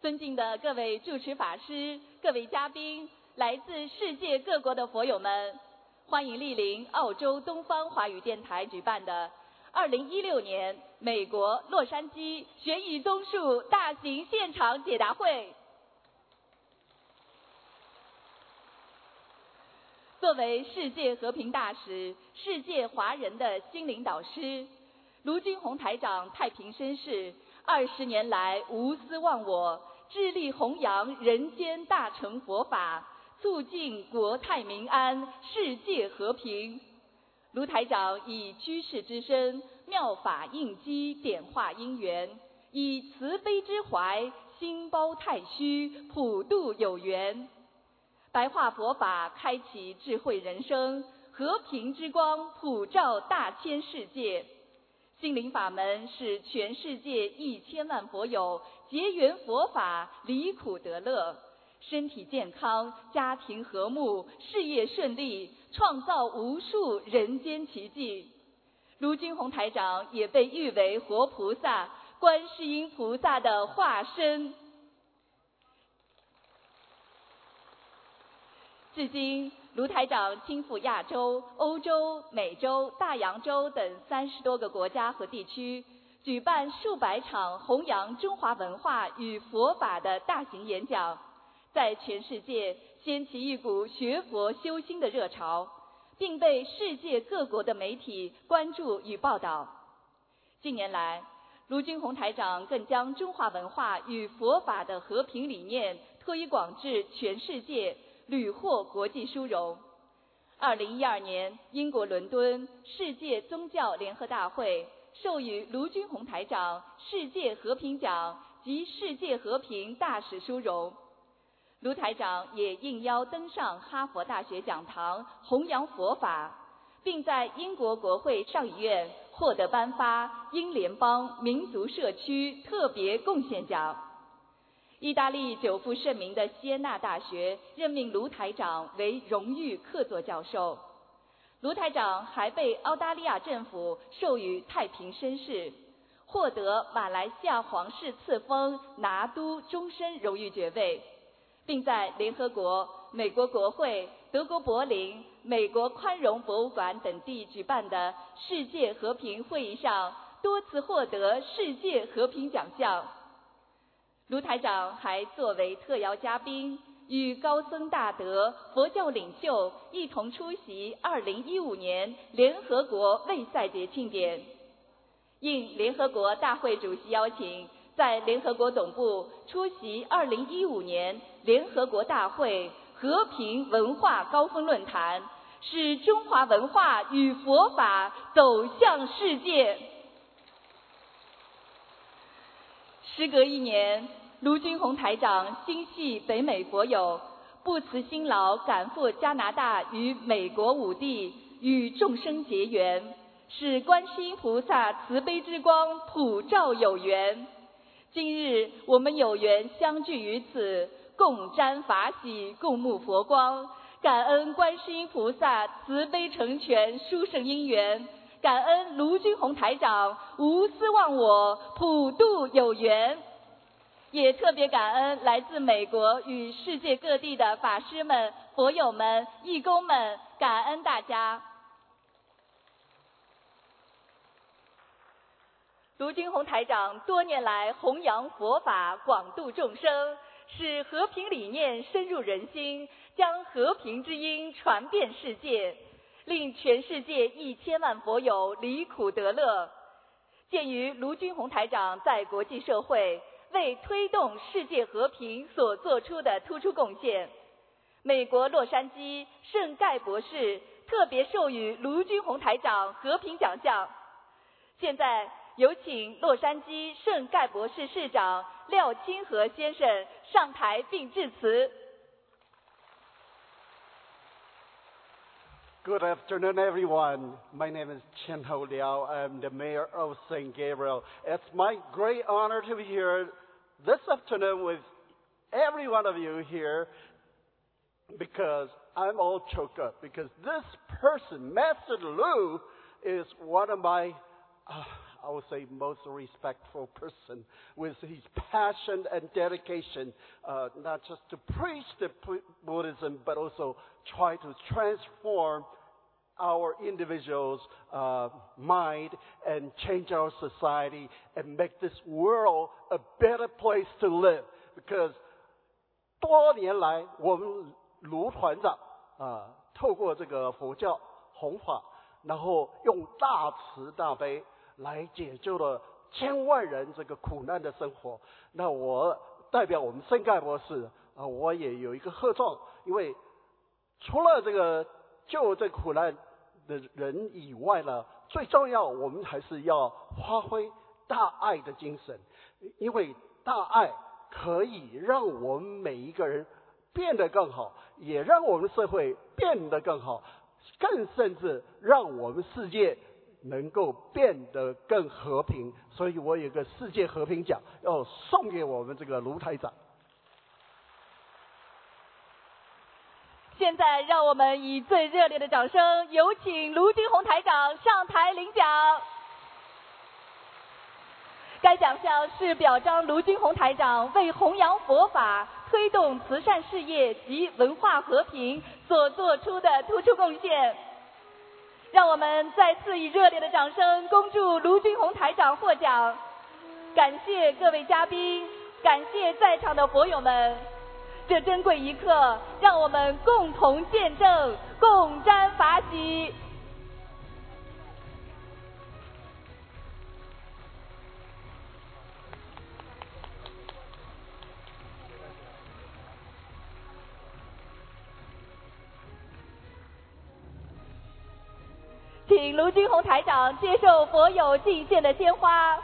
尊敬的各位主持法师、各位嘉宾、来自世界各国的佛友们，欢迎莅临澳洲东方华语电台举办的2016年美国洛杉矶悬疑综述大型现场解答会。作为世界和平大使、世界华人的心灵导师，卢军宏台长太平绅士。二十年来无私忘我，致力弘扬人间大乘佛法，促进国泰民安、世界和平。卢台长以居士之身，妙法应机，点化因缘，以慈悲之怀，心包太虚，普度有缘。白话佛法开启智慧人生，和平之光普照大千世界。心灵法门使全世界一千万佛友结缘佛法，离苦得乐，身体健康，家庭和睦，事业顺利，创造无数人间奇迹。卢军宏台长也被誉为活菩萨、观世音菩萨的化身。至今。卢台长亲赴亚洲、欧洲、美洲、大洋洲等三十多个国家和地区，举办数百场弘扬中华文化与佛法的大型演讲，在全世界掀起一股学佛修心的热潮，并被世界各国的媒体关注与报道。近年来，卢军宏台长更将中华文化与佛法的和平理念推广至全世界。屡获国际殊荣。二零一二年，英国伦敦世界宗教联合大会授予卢军宏台长世界和平奖及世界和平大使殊荣。卢台长也应邀登上哈佛大学讲堂弘扬佛法，并在英国国会上议院获得颁发英联邦民族社区特别贡献奖。意大利久负盛名的锡耶纳大学任命卢台长为荣誉客座教授。卢台长还被澳大利亚政府授予太平绅士，获得马来西亚皇室赐封拿督终身荣誉爵位，并在联合国、美国国会、德国柏林、美国宽容博物馆等地举办的世界和平会议上多次获得世界和平奖项。卢台长还作为特邀嘉宾，与高僧大德、佛教领袖一同出席2015年联合国卫赛节庆典。应联合国大会主席邀请，在联合国总部出席2015年联合国大会和平文化高峰论坛，使中华文化与佛法走向世界。时隔一年，卢军宏台长心系北美佛友，不辞辛劳赶赴加拿大与美国五地与众生结缘，使观世音菩萨慈悲之光普照有缘。今日我们有缘相聚于此，共沾法喜，共沐佛光，感恩观世音菩萨慈悲成全殊胜因缘。感恩卢军宏台长无私忘我，普度有缘，也特别感恩来自美国与世界各地的法师们、佛友们、义工们，感恩大家。卢军宏台长多年来弘扬佛法，广度众生，使和平理念深入人心，将和平之音传遍世界。令全世界一千万佛友离苦得乐。鉴于卢军宏台长在国际社会为推动世界和平所做出的突出贡献，美国洛杉矶圣盖博士特别授予卢军宏台长和平奖项。现在有请洛杉矶圣盖博士市长廖清和先生上台并致辞。Good afternoon, everyone. My name is Chen Ho Liao. I'm the mayor of St. Gabriel. It's my great honor to be here this afternoon with every one of you here because I'm all choked up because this person, Master Lu, is one of my, uh, I would say, most respectful person with his passion and dedication, uh, not just to preach the Buddhism, but also try to transform our individuals' uh, mind and change our society and make this world a better place to live. Because 多年来，我们卢团长啊，透过这个佛教弘法，然后用大慈大悲来解救了千万人这个苦难的生活。那我代表我们圣盖博士啊，我也有一个贺状，因为除了这个救这苦难的人以外呢，最重要我们还是要发挥大爱的精神，因为大爱可以让我们每一个人变得更好，也让我们社会变得更好，更甚至让我们世界。能够变得更和平，所以我有个世界和平奖要送给我们这个卢台长。现在，让我们以最热烈的掌声，有请卢金红台长上台领奖。该奖项是表彰卢金红台长为弘扬佛法、推动慈善事业及文化和平所做出的突出贡献。让我们再次以热烈的掌声恭祝卢军红台长获奖，感谢各位嘉宾，感谢在场的佛友们，这珍贵一刻，让我们共同见证，共沾法喜。请卢军红台长接受佛友敬献的鲜花。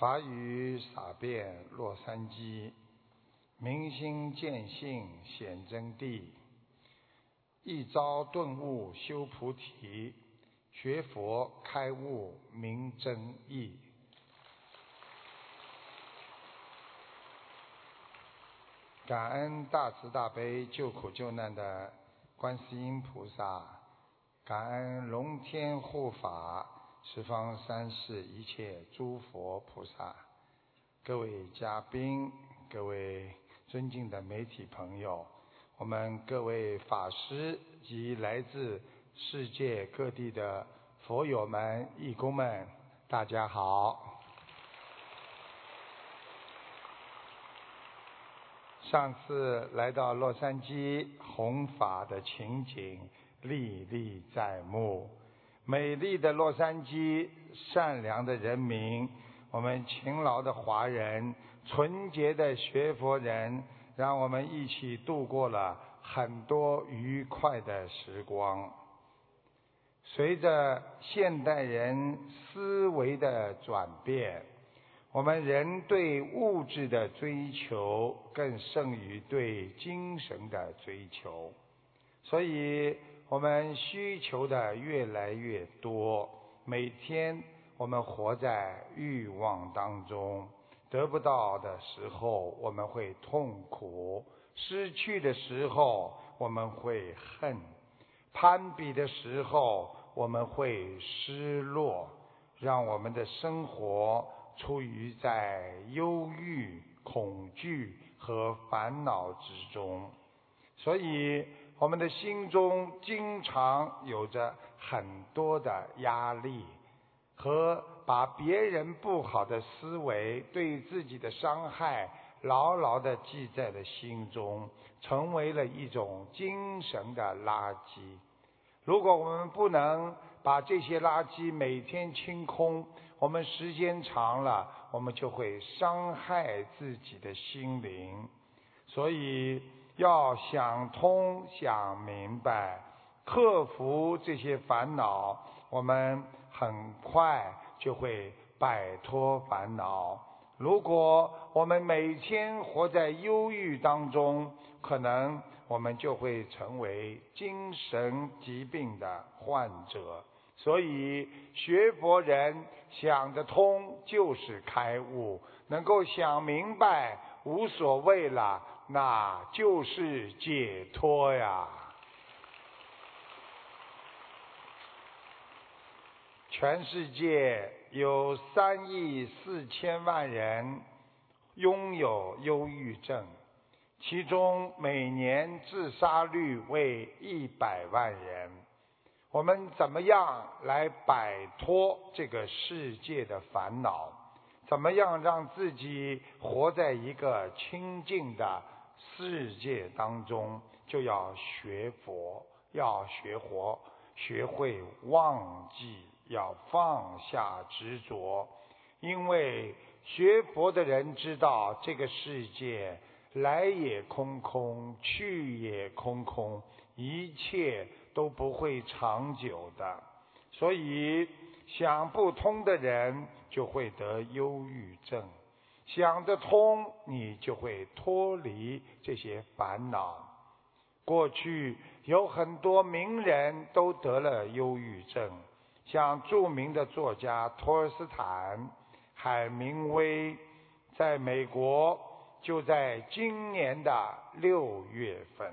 法语洒遍洛杉矶，明心见性显真谛，一朝顿悟修菩提，学佛开悟明真义。感恩大慈大悲救苦救难的观世音菩萨，感恩龙天护法。十方三世一切诸佛菩萨，各位嘉宾，各位尊敬的媒体朋友，我们各位法师及来自世界各地的佛友们、义工们，大家好。上次来到洛杉矶弘法的情景历历在目。美丽的洛杉矶，善良的人民，我们勤劳的华人，纯洁的学佛人，让我们一起度过了很多愉快的时光。随着现代人思维的转变，我们人对物质的追求更胜于对精神的追求，所以。我们需求的越来越多，每天我们活在欲望当中，得不到的时候我们会痛苦，失去的时候我们会恨，攀比的时候我们会失落，让我们的生活处于在忧郁、恐惧和烦恼之中，所以。我们的心中经常有着很多的压力，和把别人不好的思维、对自己的伤害，牢牢地记在了心中，成为了一种精神的垃圾。如果我们不能把这些垃圾每天清空，我们时间长了，我们就会伤害自己的心灵。所以要想通、想明白，克服这些烦恼，我们很快就会摆脱烦恼。如果我们每天活在忧郁当中，可能我们就会成为精神疾病的患者。所以学佛人想得通就是开悟，能够想明白无所谓了。那就是解脱呀！全世界有三亿四千万人拥有忧郁症，其中每年自杀率为一百万人。我们怎么样来摆脱这个世界的烦恼？怎么样让自己活在一个清净的？世界当中就要学佛，要学活，学会忘记，要放下执着。因为学佛的人知道，这个世界来也空空，去也空空，一切都不会长久的。所以想不通的人就会得忧郁症。想得通，你就会脱离这些烦恼。过去有很多名人都得了忧郁症，像著名的作家托尔斯坦、海明威，在美国就在今年的六月份，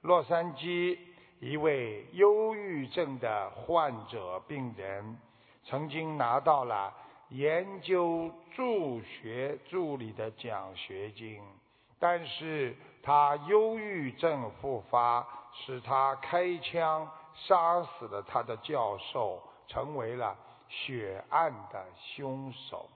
洛杉矶一位忧郁症的患者病人曾经拿到了。研究助学助理的奖学金，但是他忧郁症复发，使他开枪杀死了他的教授，成为了血案的凶手。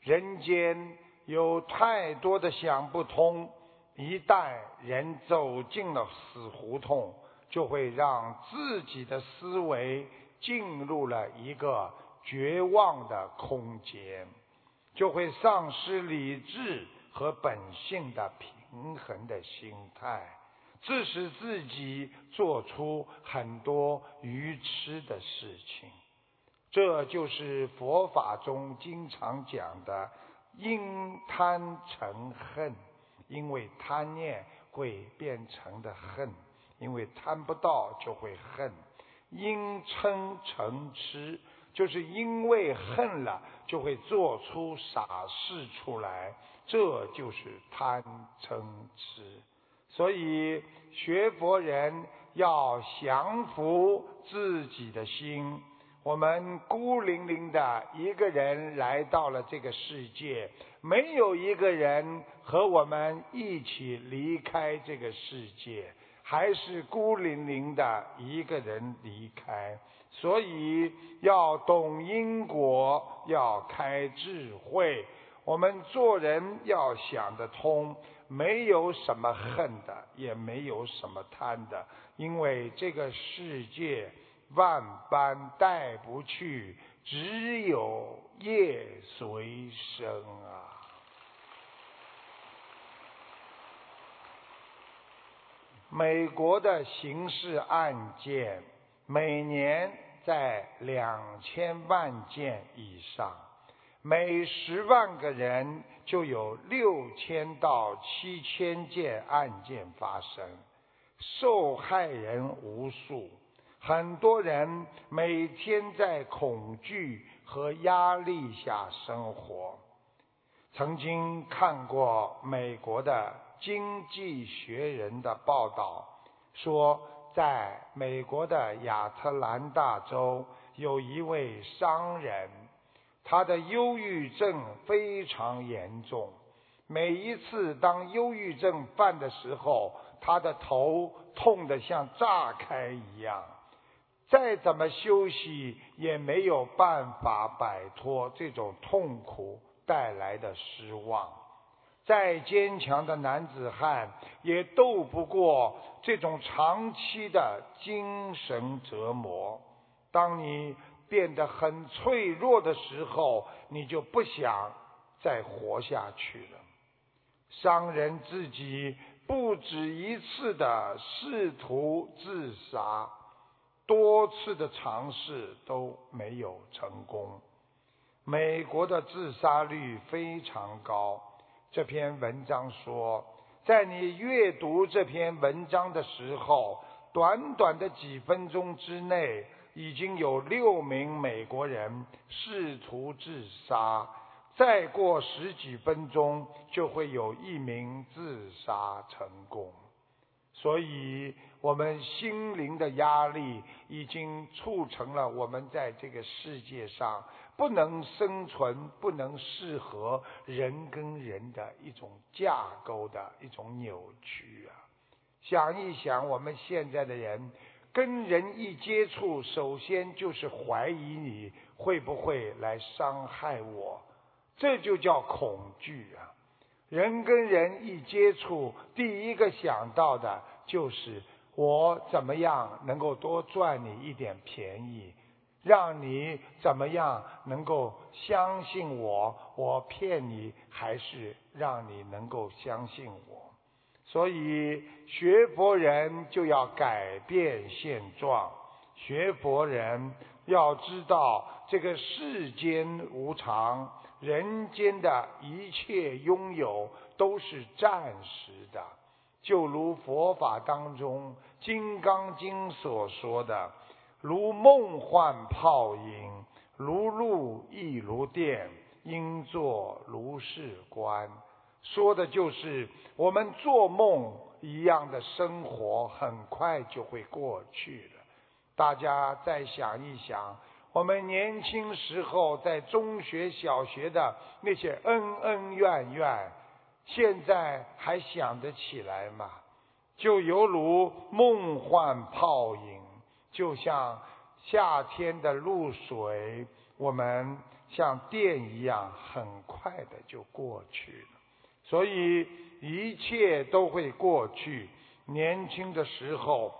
人间有太多的想不通，一旦人走进了死胡同，就会让自己的思维进入了一个。绝望的空间，就会丧失理智和本性的平衡的心态，致使自己做出很多愚痴的事情。这就是佛法中经常讲的“因贪成恨”，因为贪念会变成的恨，因为贪不到就会恨；因嗔成痴。就是因为恨了，就会做出傻事出来，这就是贪嗔痴。所以学佛人要降服自己的心。我们孤零零的一个人来到了这个世界，没有一个人和我们一起离开这个世界，还是孤零零的一个人离开。所以要懂因果，要开智慧。我们做人要想得通，没有什么恨的，也没有什么贪的，因为这个世界万般带不去，只有业随身啊。美国的刑事案件每年。在两千万件以上，每十万个人就有六千到七千件案件发生，受害人无数，很多人每天在恐惧和压力下生活。曾经看过美国的《经济学人》的报道，说。在美国的亚特兰大州，有一位商人，他的忧郁症非常严重。每一次当忧郁症犯的时候，他的头痛得像炸开一样。再怎么休息，也没有办法摆脱这种痛苦带来的失望。再坚强的男子汉，也斗不过这种长期的精神折磨。当你变得很脆弱的时候，你就不想再活下去了。商人自己不止一次的试图自杀，多次的尝试都没有成功。美国的自杀率非常高。这篇文章说，在你阅读这篇文章的时候，短短的几分钟之内，已经有六名美国人试图自杀。再过十几分钟，就会有一名自杀成功。所以，我们心灵的压力已经促成了我们在这个世界上不能生存、不能适合人跟人的一种架构的一种扭曲啊！想一想，我们现在的人跟人一接触，首先就是怀疑你会不会来伤害我，这就叫恐惧啊！人跟人一接触，第一个想到的就是我怎么样能够多赚你一点便宜，让你怎么样能够相信我？我骗你，还是让你能够相信我？所以学佛人就要改变现状，学佛人要知道这个世间无常。人间的一切拥有都是暂时的，就如佛法当中《金刚经》所说的：“如梦幻泡影，如露亦如电，应作如是观。”说的就是我们做梦一样的生活，很快就会过去了。大家再想一想。我们年轻时候在中学、小学的那些恩恩怨怨，现在还想得起来吗？就犹如梦幻泡影，就像夏天的露水，我们像电一样，很快的就过去了。所以一切都会过去。年轻的时候，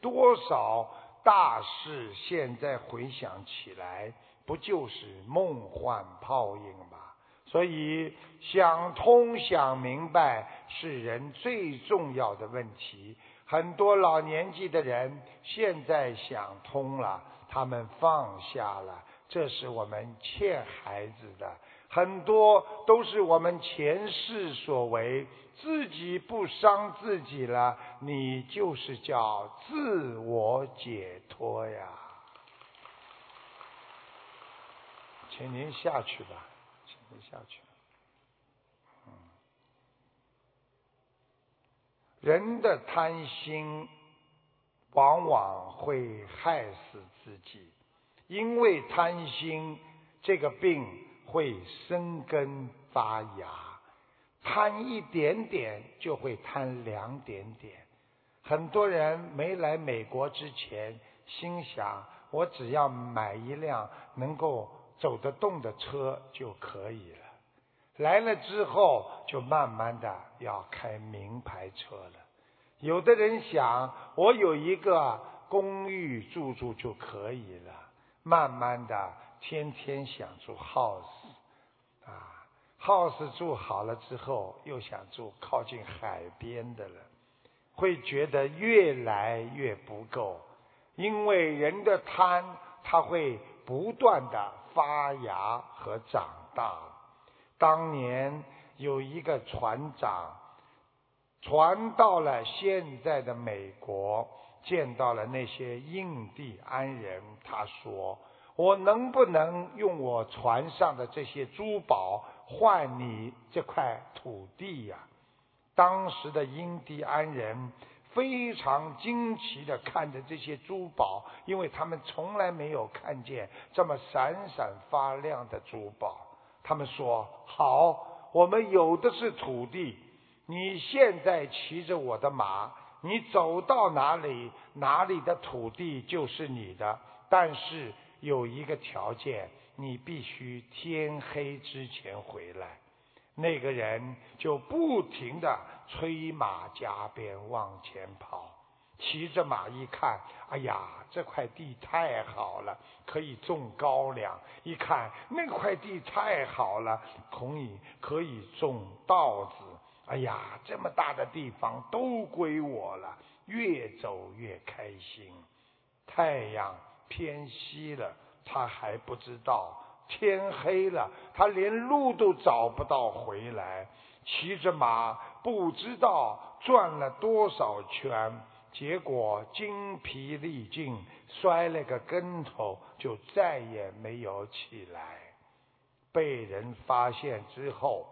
多少？大事现在回想起来，不就是梦幻泡影吗？所以想通、想明白是人最重要的问题。很多老年纪的人现在想通了，他们放下了，这是我们欠孩子的。很多都是我们前世所为。自己不伤自己了，你就是叫自我解脱呀。请您下去吧，请您下去。嗯，人的贪心往往会害死自己，因为贪心，这个病会生根发芽。贪一点点就会贪两点点。很多人没来美国之前，心想我只要买一辆能够走得动的车就可以了。来了之后，就慢慢的要开名牌车了。有的人想我有一个公寓住住就可以了，慢慢的天天想住 house 啊。house 住好了之后，又想住靠近海边的了，会觉得越来越不够，因为人的贪，它会不断的发芽和长大。当年有一个船长，船到了现在的美国，见到了那些印第安人，他说：“我能不能用我船上的这些珠宝？”换你这块土地呀！当时的印第安人非常惊奇的看着这些珠宝，因为他们从来没有看见这么闪闪发亮的珠宝。他们说：“好，我们有的是土地，你现在骑着我的马，你走到哪里，哪里的土地就是你的。但是有一个条件，你必须天黑之前回来。那个人就不停的催马加鞭往前跑，骑着马一看，哎呀，这块地太好了，可以种高粱；一看那块地太好了，可以可以种稻子。哎呀，这么大的地方都归我了，越走越开心。太阳偏西了，他还不知道。天黑了，他连路都找不到回来，骑着马不知道转了多少圈，结果精疲力尽，摔了个跟头，就再也没有起来。被人发现之后，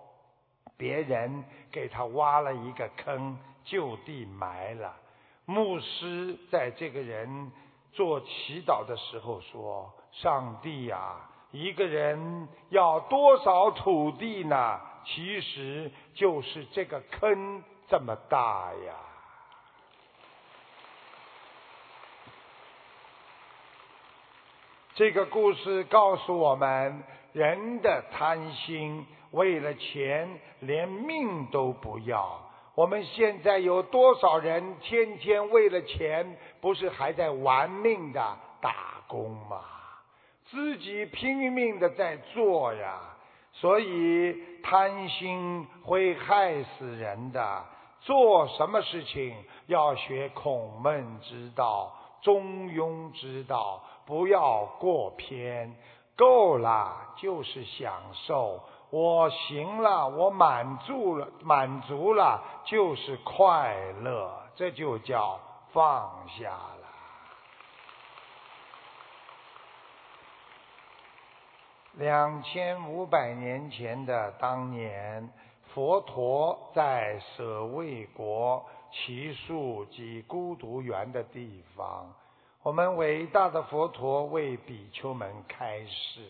别人给他挖了一个坑，就地埋了。牧师在这个人做祈祷的时候说：“上帝呀！”一个人要多少土地呢？其实就是这个坑这么大呀。这个故事告诉我们，人的贪心，为了钱连命都不要。我们现在有多少人天天为了钱，不是还在玩命的打工吗？自己拼命的在做呀，所以贪心会害死人的。做什么事情要学孔孟之道、中庸之道，不要过偏。够了就是享受，我行了，我满足了，满足了就是快乐，这就叫放下了。两千五百年前的当年，佛陀在舍卫国祇树及孤独园的地方，我们伟大的佛陀为比丘们开示。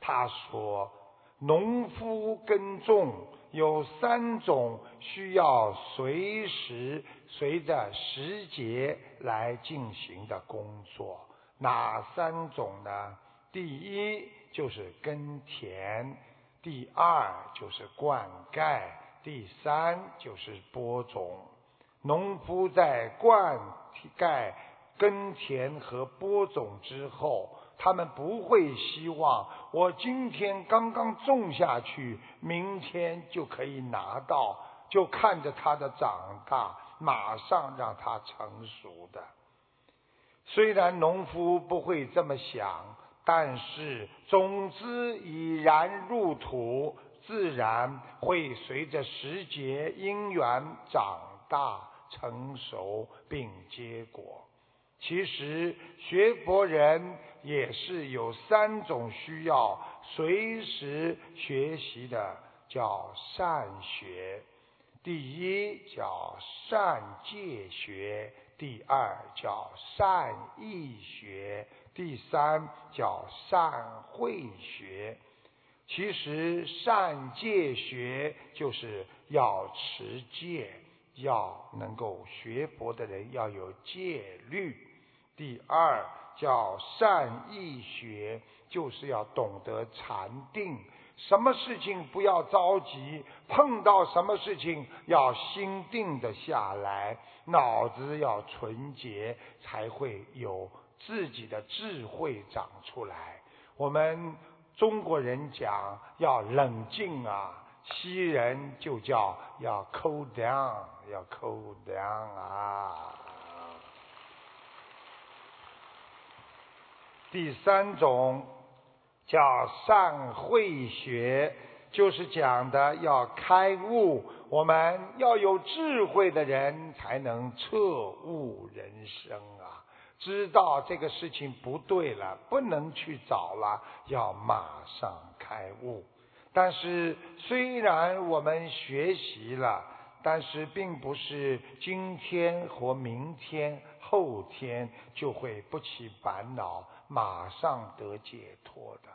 他说：“农夫耕种有三种需要随时随着时节来进行的工作，哪三种呢？第一。”就是耕田，第二就是灌溉，第三就是播种。农夫在灌溉、耕田和播种之后，他们不会希望我今天刚刚种下去，明天就可以拿到，就看着它的长大，马上让它成熟的。虽然农夫不会这么想。但是种子已然入土，自然会随着时节因缘长大成熟并结果。其实学佛人也是有三种需要随时学习的，叫善学。第一叫善戒学，第二叫善意学。第三叫善慧学，其实善戒学就是要持戒，要能够学佛的人要有戒律。第二叫善意学，就是要懂得禅定，什么事情不要着急，碰到什么事情要心定的下来，脑子要纯洁，才会有。自己的智慧长出来。我们中国人讲要冷静啊，西人就叫要 cool down，要 cool down 啊。第三种叫善慧学，就是讲的要开悟。我们要有智慧的人才能彻悟人生啊。知道这个事情不对了，不能去找了，要马上开悟。但是虽然我们学习了，但是并不是今天和明天、后天就会不起烦恼，马上得解脱的。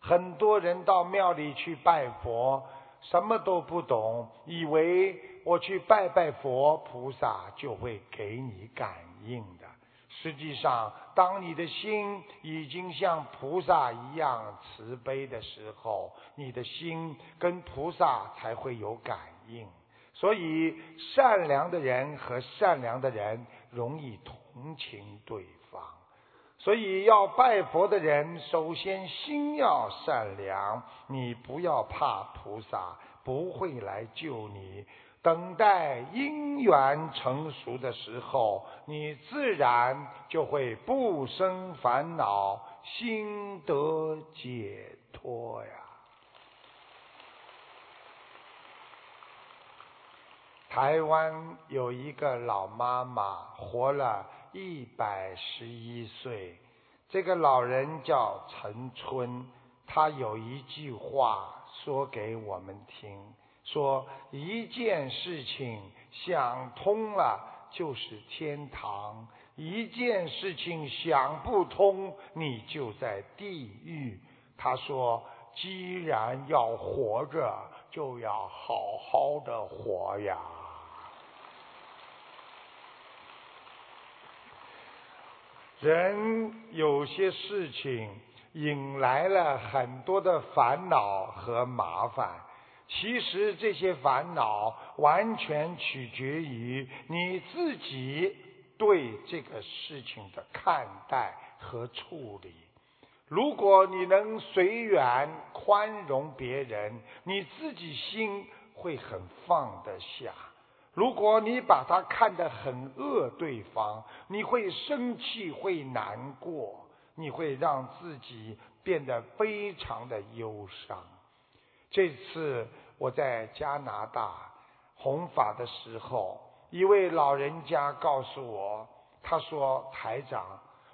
很多人到庙里去拜佛，什么都不懂，以为我去拜拜佛菩萨就会给你感应的。实际上，当你的心已经像菩萨一样慈悲的时候，你的心跟菩萨才会有感应。所以，善良的人和善良的人容易同情对方。所以，要拜佛的人，首先心要善良。你不要怕菩萨不会来救你。等待因缘成熟的时候，你自然就会不生烦恼，心得解脱呀。台湾有一个老妈妈，活了一百十一岁。这个老人叫陈春，他有一句话说给我们听。说一件事情想通了就是天堂，一件事情想不通你就在地狱。他说，既然要活着，就要好好的活呀。人有些事情引来了很多的烦恼和麻烦。其实这些烦恼完全取决于你自己对这个事情的看待和处理。如果你能随缘宽容别人，你自己心会很放得下；如果你把他看得很恶对方，你会生气，会难过，你会让自己变得非常的忧伤。这次我在加拿大弘法的时候，一位老人家告诉我，他说：“台长，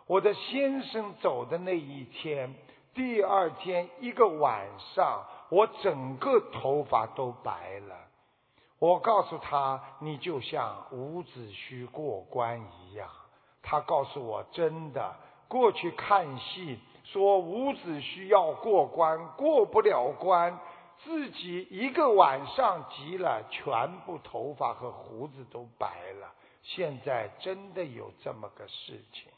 我的先生走的那一天，第二天一个晚上，我整个头发都白了。”我告诉他：“你就像伍子胥过关一样。”他告诉我：“真的，过去看戏说伍子胥要过关，过不了关。”自己一个晚上急了，全部头发和胡子都白了。现在真的有这么个事情，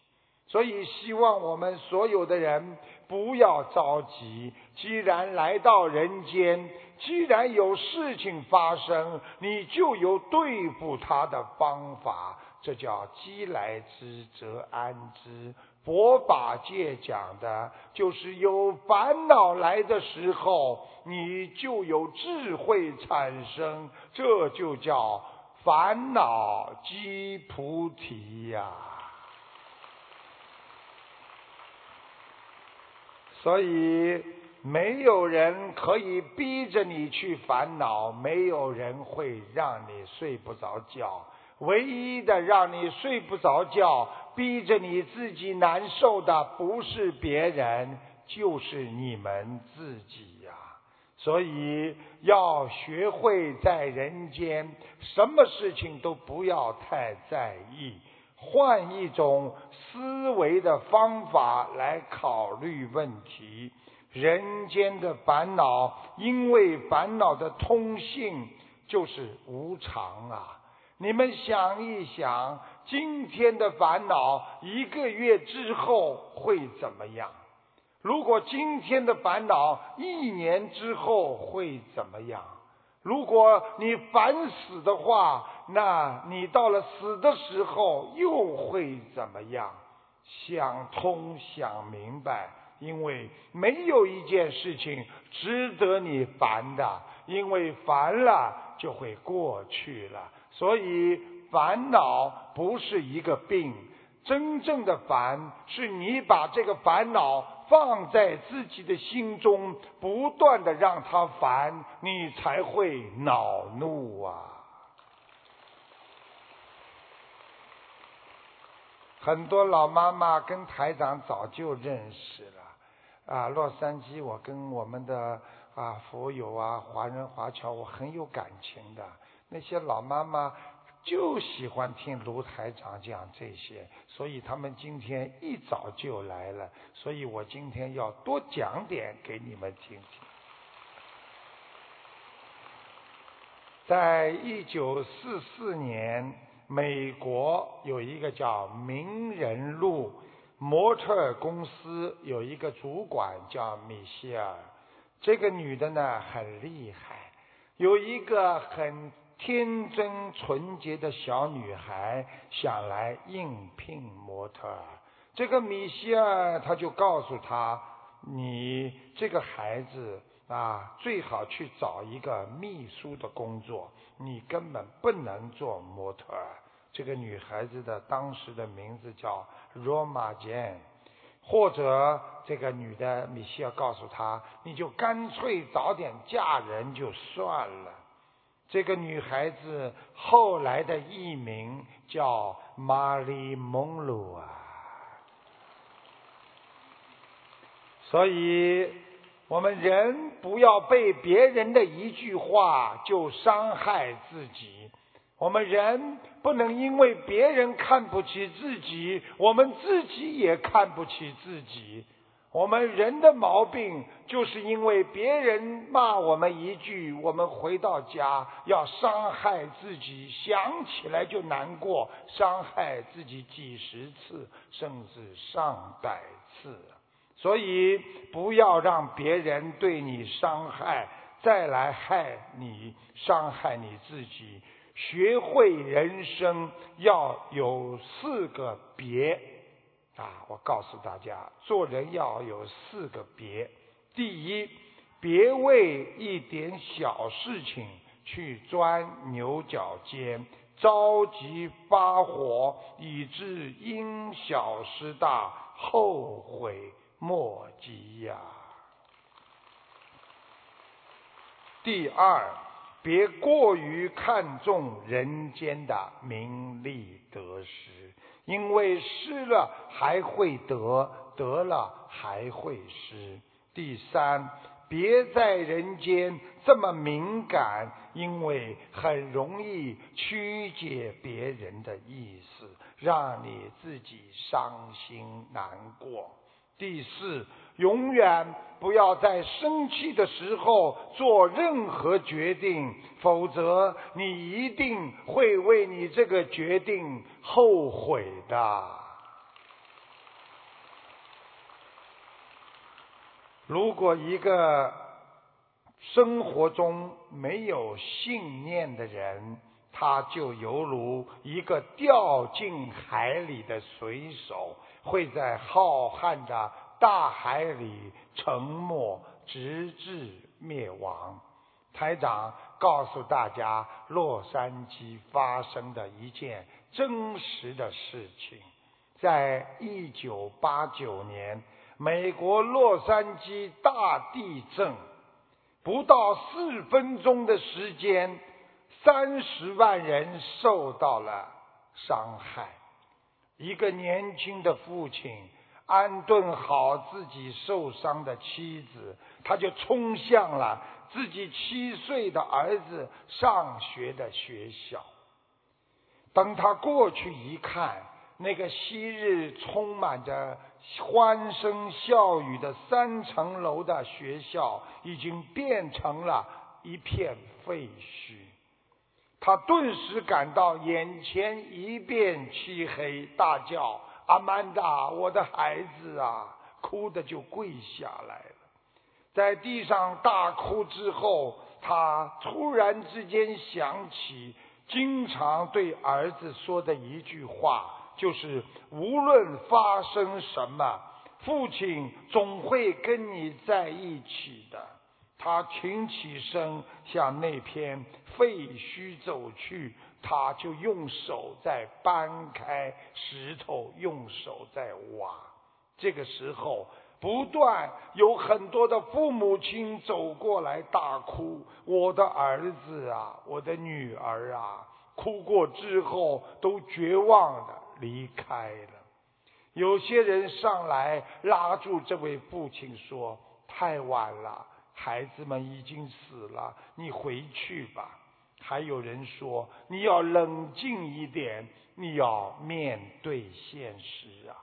所以希望我们所有的人不要着急。既然来到人间，既然有事情发生，你就有对付他的方法。这叫饥来之则安之。佛法界讲的就是有烦恼来的时候，你就有智慧产生，这就叫烦恼即菩提呀。所以，没有人可以逼着你去烦恼，没有人会让你睡不着觉。唯一的让你睡不着觉、逼着你自己难受的，不是别人，就是你们自己呀。所以要学会在人间，什么事情都不要太在意，换一种思维的方法来考虑问题。人间的烦恼，因为烦恼的通性就是无常啊。你们想一想，今天的烦恼，一个月之后会怎么样？如果今天的烦恼，一年之后会怎么样？如果你烦死的话，那你到了死的时候又会怎么样？想通，想明白，因为没有一件事情值得你烦的，因为烦了就会过去了。所以烦恼不是一个病，真正的烦是你把这个烦恼放在自己的心中，不断的让他烦，你才会恼怒啊。很多老妈妈跟台长早就认识了，啊，洛杉矶，我跟我们的啊佛友啊华人华侨，我很有感情的。那些老妈妈就喜欢听卢台长讲这些，所以他们今天一早就来了。所以我今天要多讲点给你们听听。在一九四四年，美国有一个叫名人录模特公司有一个主管叫米歇尔，这个女的呢很厉害，有一个很天真纯洁的小女孩想来应聘模特，这个米歇尔他就告诉她：“你这个孩子。”啊，最好去找一个秘书的工作，你根本不能做模特。这个女孩子的当时的名字叫罗马简，或者这个女的米歇尔告诉她，你就干脆早点嫁人就算了。这个女孩子后来的艺名叫玛丽蒙鲁啊，所以。我们人不要被别人的一句话就伤害自己。我们人不能因为别人看不起自己，我们自己也看不起自己。我们人的毛病就是因为别人骂我们一句，我们回到家要伤害自己，想起来就难过，伤害自己几十次，甚至上百次。所以，不要让别人对你伤害，再来害你，伤害你自己。学会人生要有四个别啊！我告诉大家，做人要有四个别。第一，别为一点小事情去钻牛角尖，着急发火，以致因小失大，后悔。莫及呀！第二，别过于看重人间的名利得失，因为失了还会得，得了还会失。第三，别在人间这么敏感，因为很容易曲解别人的意思，让你自己伤心难过。第四，永远不要在生气的时候做任何决定，否则你一定会为你这个决定后悔的。如果一个生活中没有信念的人，他就犹如一个掉进海里的水手。会在浩瀚的大海里沉没，直至灭亡。台长告诉大家，洛杉矶发生的一件真实的事情。在一九八九年，美国洛杉矶大地震，不到四分钟的时间，三十万人受到了伤害。一个年轻的父亲安顿好自己受伤的妻子，他就冲向了自己七岁的儿子上学的学校。当他过去一看，那个昔日充满着欢声笑语的三层楼的学校，已经变成了一片废墟。他顿时感到眼前一片漆黑，大叫：“阿曼达，我的孩子啊！”哭的就跪下来了，在地上大哭之后，他突然之间想起经常对儿子说的一句话，就是无论发生什么，父亲总会跟你在一起的。他挺起身向那片废墟走去，他就用手在搬开石头，用手在挖。这个时候，不断有很多的父母亲走过来大哭：“我的儿子啊，我的女儿啊！”哭过之后，都绝望的离开了。有些人上来拉住这位父亲说：“太晚了。”孩子们已经死了，你回去吧。还有人说你要冷静一点，你要面对现实啊。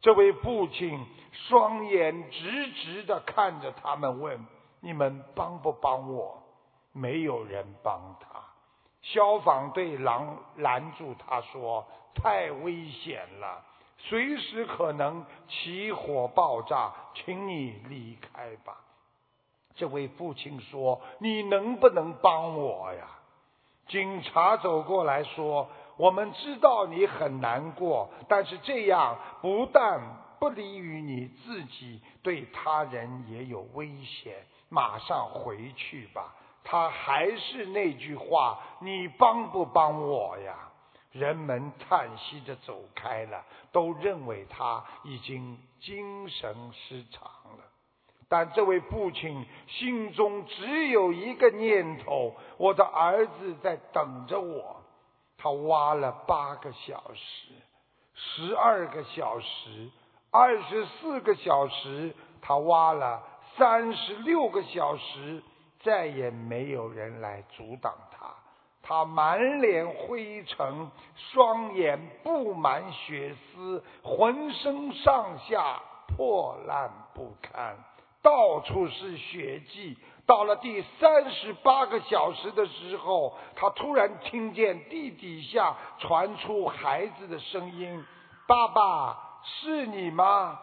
这位父亲双眼直直的看着他们，问：“你们帮不帮我？”没有人帮他。消防队拦拦住他说：“太危险了，随时可能起火爆炸，请你离开吧。”这位父亲说：“你能不能帮我呀？”警察走过来说：“我们知道你很难过，但是这样不但不利于你自己，对他人也有危险。马上回去吧。”他还是那句话：“你帮不帮我呀？”人们叹息着走开了，都认为他已经精神失常。但这位父亲心中只有一个念头：我的儿子在等着我。他挖了八个小时，十二个小时，二十四个小时，他挖了三十六个小时。再也没有人来阻挡他。他满脸灰尘，双眼布满血丝，浑身上下破烂不堪，到处是血迹。到了第三十八个小时的时候，他突然听见地底下传出孩子的声音：“爸爸，是你吗？”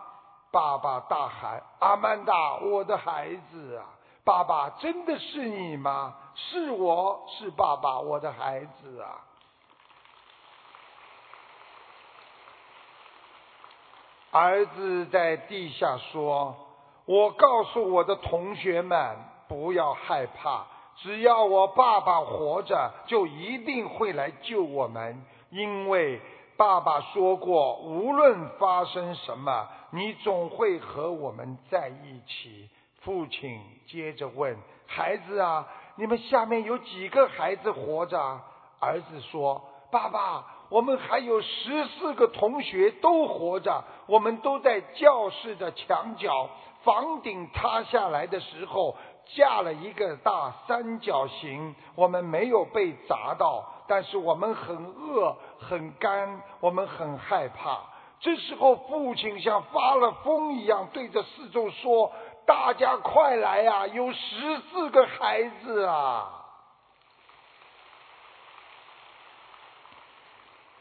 爸爸大喊：“阿曼达，我的孩子啊！”爸爸，真的是你吗？是我是爸爸，我的孩子啊！儿子在地下说：“我告诉我的同学们，不要害怕，只要我爸爸活着，就一定会来救我们。因为爸爸说过，无论发生什么，你总会和我们在一起。”父亲接着问：“孩子啊，你们下面有几个孩子活着？”儿子说：“爸爸，我们还有十四个同学都活着，我们都在教室的墙角。房顶塌下来的时候架了一个大三角形，我们没有被砸到，但是我们很饿、很干，我们很害怕。这时候，父亲像发了疯一样对着四周说。”大家快来呀！有十四个孩子啊！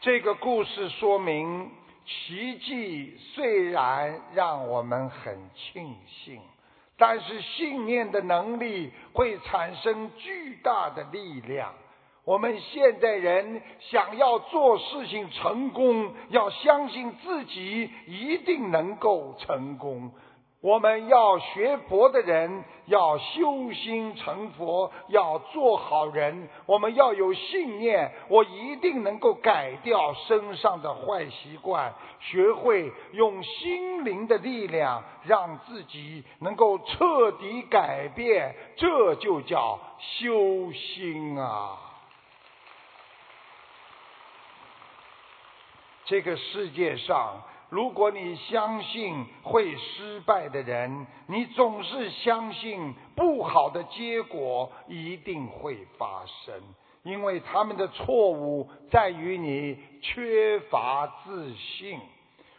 这个故事说明，奇迹虽然让我们很庆幸，但是信念的能力会产生巨大的力量。我们现代人想要做事情成功，要相信自己一定能够成功。我们要学佛的人要修心成佛，要做好人。我们要有信念，我一定能够改掉身上的坏习惯，学会用心灵的力量让自己能够彻底改变。这就叫修心啊！这个世界上。如果你相信会失败的人，你总是相信不好的结果一定会发生，因为他们的错误在于你缺乏自信。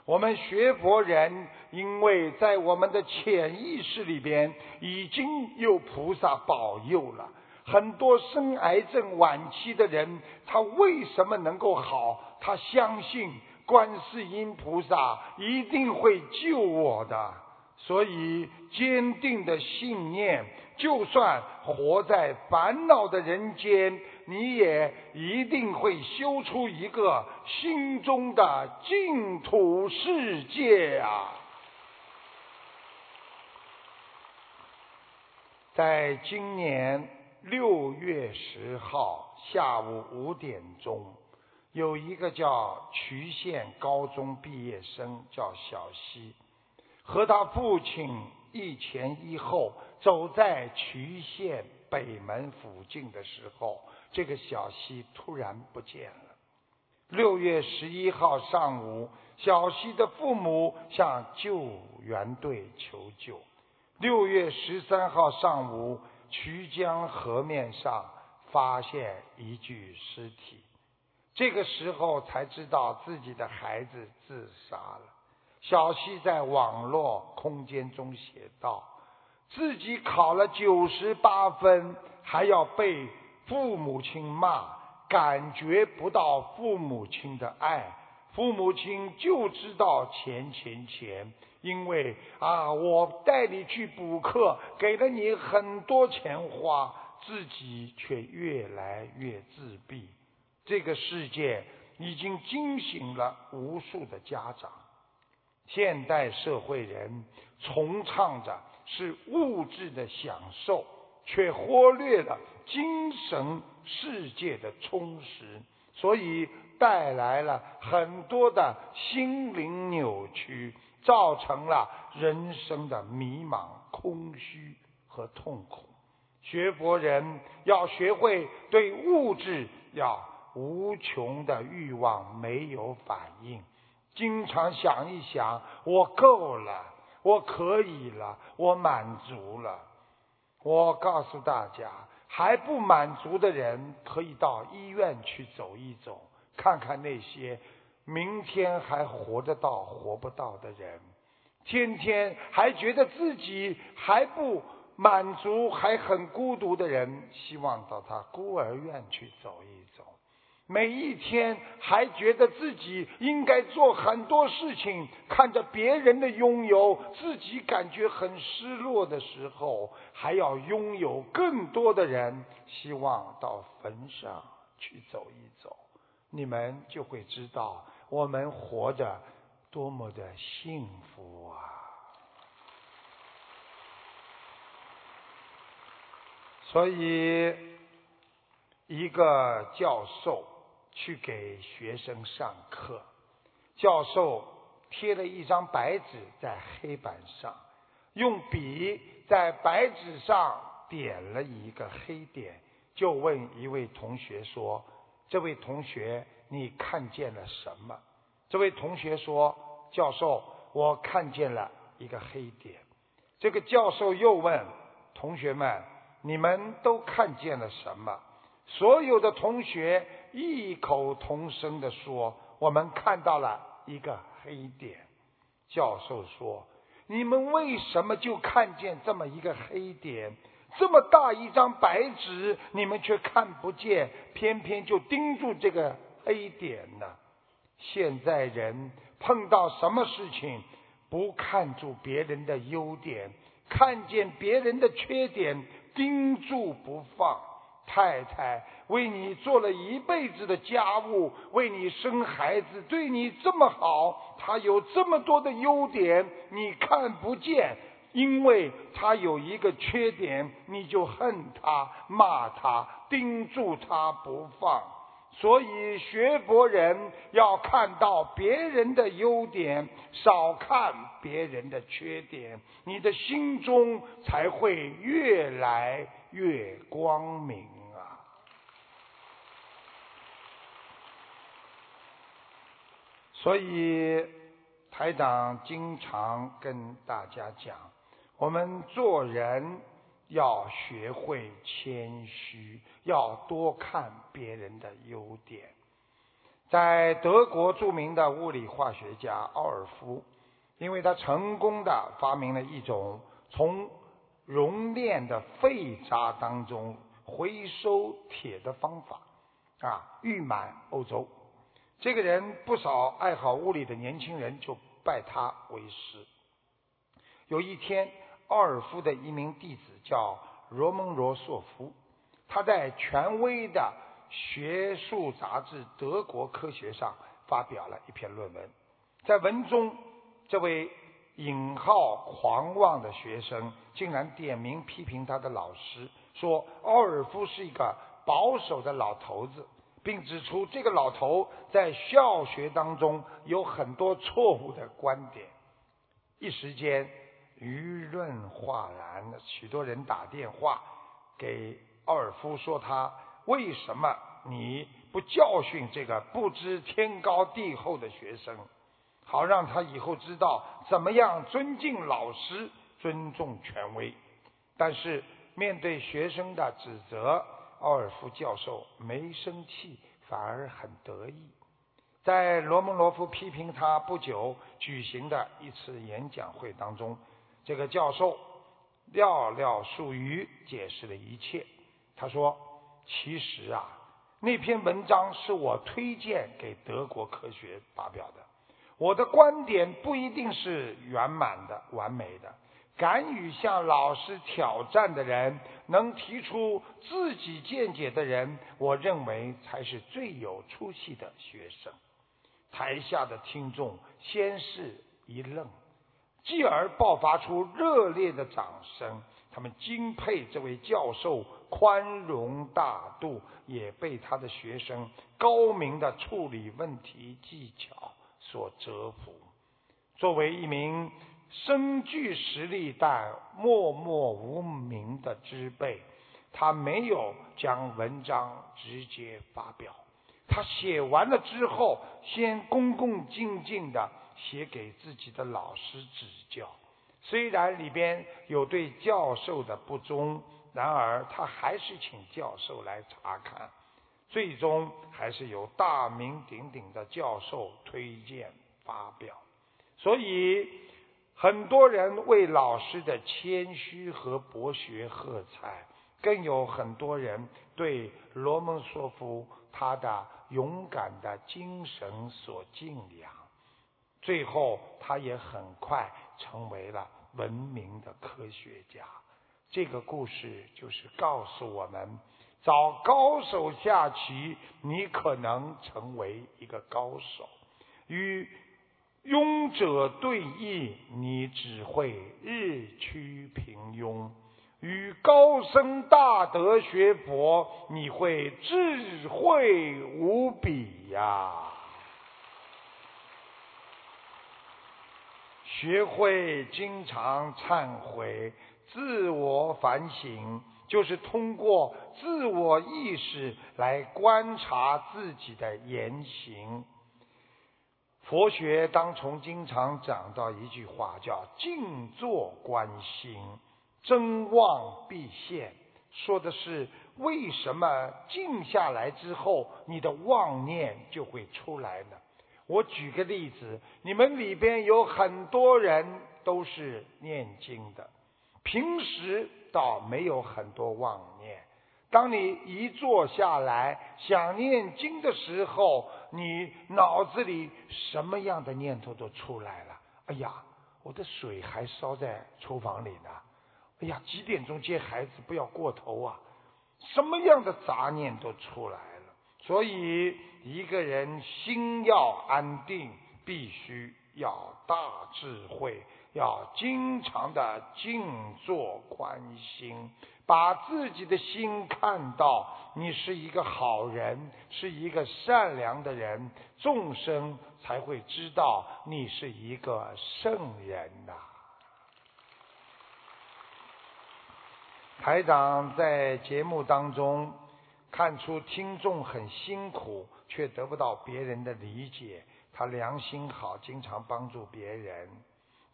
我们学佛人，因为在我们的潜意识里边已经有菩萨保佑了，很多生癌症晚期的人，他为什么能够好？他相信。观世音菩萨一定会救我的，所以坚定的信念，就算活在烦恼的人间，你也一定会修出一个心中的净土世界啊！在今年六月十号下午五点钟。有一个叫渠县高中毕业生叫小西，和他父亲一前一后走在渠县北门附近的时候，这个小西突然不见了。六月十一号上午，小西的父母向救援队求救。六月十三号上午，渠江河面上发现一具尸体。这个时候才知道自己的孩子自杀了。小西在网络空间中写道：“自己考了九十八分，还要被父母亲骂，感觉不到父母亲的爱，父母亲就知道钱钱钱，因为啊，我带你去补课，给了你很多钱花，自己却越来越自闭。这个世界已经惊醒了无数的家长。现代社会人崇尚着是物质的享受，却忽略了精神世界的充实，所以带来了很多的心灵扭曲，造成了人生的迷茫、空虚和痛苦。学佛人要学会对物质要无穷的欲望没有反应。经常想一想，我够了，我可以了，我满足了。我告诉大家，还不满足的人，可以到医院去走一走，看看那些明天还活得到、活不到的人，天天还觉得自己还不满足、还很孤独的人，希望到他孤儿院去走一走。每一天还觉得自己应该做很多事情，看着别人的拥有，自己感觉很失落的时候，还要拥有更多的人，希望到坟上去走一走，你们就会知道我们活着多么的幸福啊！所以，一个教授。去给学生上课，教授贴了一张白纸在黑板上，用笔在白纸上点了一个黑点，就问一位同学说：“这位同学，你看见了什么？”这位同学说：“教授，我看见了一个黑点。”这个教授又问同学们：“你们都看见了什么？”所有的同学。异口同声地说：“我们看到了一个黑点。”教授说：“你们为什么就看见这么一个黑点？这么大一张白纸，你们却看不见，偏偏就盯住这个黑点呢？”现在人碰到什么事情，不看住别人的优点，看见别人的缺点，盯住不放。太太为你做了一辈子的家务，为你生孩子，对你这么好，她有这么多的优点，你看不见，因为她有一个缺点，你就恨她、骂她、盯住她不放。所以学佛人要看到别人的优点，少看别人的缺点，你的心中才会越来越光明。所以，台长经常跟大家讲，我们做人要学会谦虚，要多看别人的优点。在德国著名的物理化学家奥尔夫，因为他成功的发明了一种从熔炼的废渣当中回收铁的方法，啊，誉满欧洲。这个人不少爱好物理的年轻人就拜他为师。有一天，奥尔夫的一名弟子叫罗蒙罗索夫，他在权威的学术杂志《德国科学》上发表了一篇论文。在文中，这位引号狂妄的学生竟然点名批评他的老师，说奥尔夫是一个保守的老头子。并指出这个老头在校学当中有很多错误的观点，一时间舆论哗然，许多人打电话给奥尔夫说他为什么你不教训这个不知天高地厚的学生，好让他以后知道怎么样尊敬老师、尊重权威。但是面对学生的指责。奥尔夫教授没生气，反而很得意。在罗蒙罗夫批评他不久举行的一次演讲会当中，这个教授寥寥数语解释了一切。他说：“其实啊，那篇文章是我推荐给德国科学发表的。我的观点不一定是圆满的、完美的。敢于向老师挑战的人，能提出自己见解的人，我认为才是最有出息的学生。台下的听众先是一愣，继而爆发出热烈的掌声。他们敬佩这位教授宽容大度，也被他的学生高明的处理问题技巧所折服。作为一名身具实力但默默无名的之辈，他没有将文章直接发表。他写完了之后，先恭恭敬敬的写给自己的老师指教。虽然里边有对教授的不忠，然而他还是请教授来查看。最终还是由大名鼎鼎的教授推荐发表。所以，很多人为老师的谦虚和博学喝彩，更有很多人对罗蒙索夫他的。勇敢的精神所敬仰，最后他也很快成为了闻名的科学家。这个故事就是告诉我们：找高手下棋，你可能成为一个高手；与庸者对弈，你只会日趋平庸。与高僧大德学佛，你会智慧无比呀！学会经常忏悔、自我反省，就是通过自我意识来观察自己的言行。佛学当从经常讲到一句话，叫“静坐观心”。真妄必现，说的是为什么静下来之后，你的妄念就会出来呢？我举个例子，你们里边有很多人都是念经的，平时倒没有很多妄念。当你一坐下来想念经的时候，你脑子里什么样的念头都出来了？哎呀，我的水还烧在厨房里呢。哎呀，几点钟接孩子？不要过头啊！什么样的杂念都出来了。所以，一个人心要安定，必须要大智慧，要经常的静坐观心，把自己的心看到你是一个好人，是一个善良的人，众生才会知道你是一个圣人呐。台长在节目当中看出听众很辛苦，却得不到别人的理解。他良心好，经常帮助别人。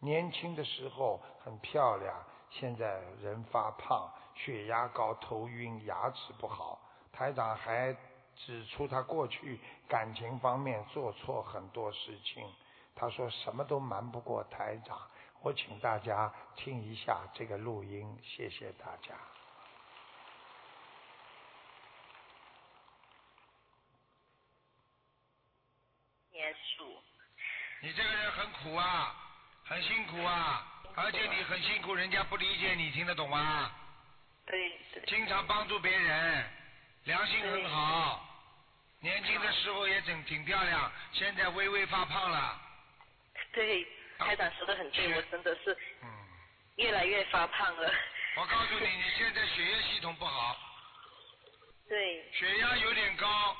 年轻的时候很漂亮，现在人发胖，血压高，头晕，牙齿不好。台长还指出他过去感情方面做错很多事情。他说什么都瞒不过台长。我请大家听一下这个录音，谢谢大家。你这个人很苦啊，很辛苦啊，而且你很辛苦，人家不理解你，听得懂吗？经常帮助别人，良心很好，年轻的时候也挺挺漂亮，现在微微发胖了。对。台长说的很对，我真的是越来越发胖了。我告诉你，你现在血液系统不好。对。血压有点高。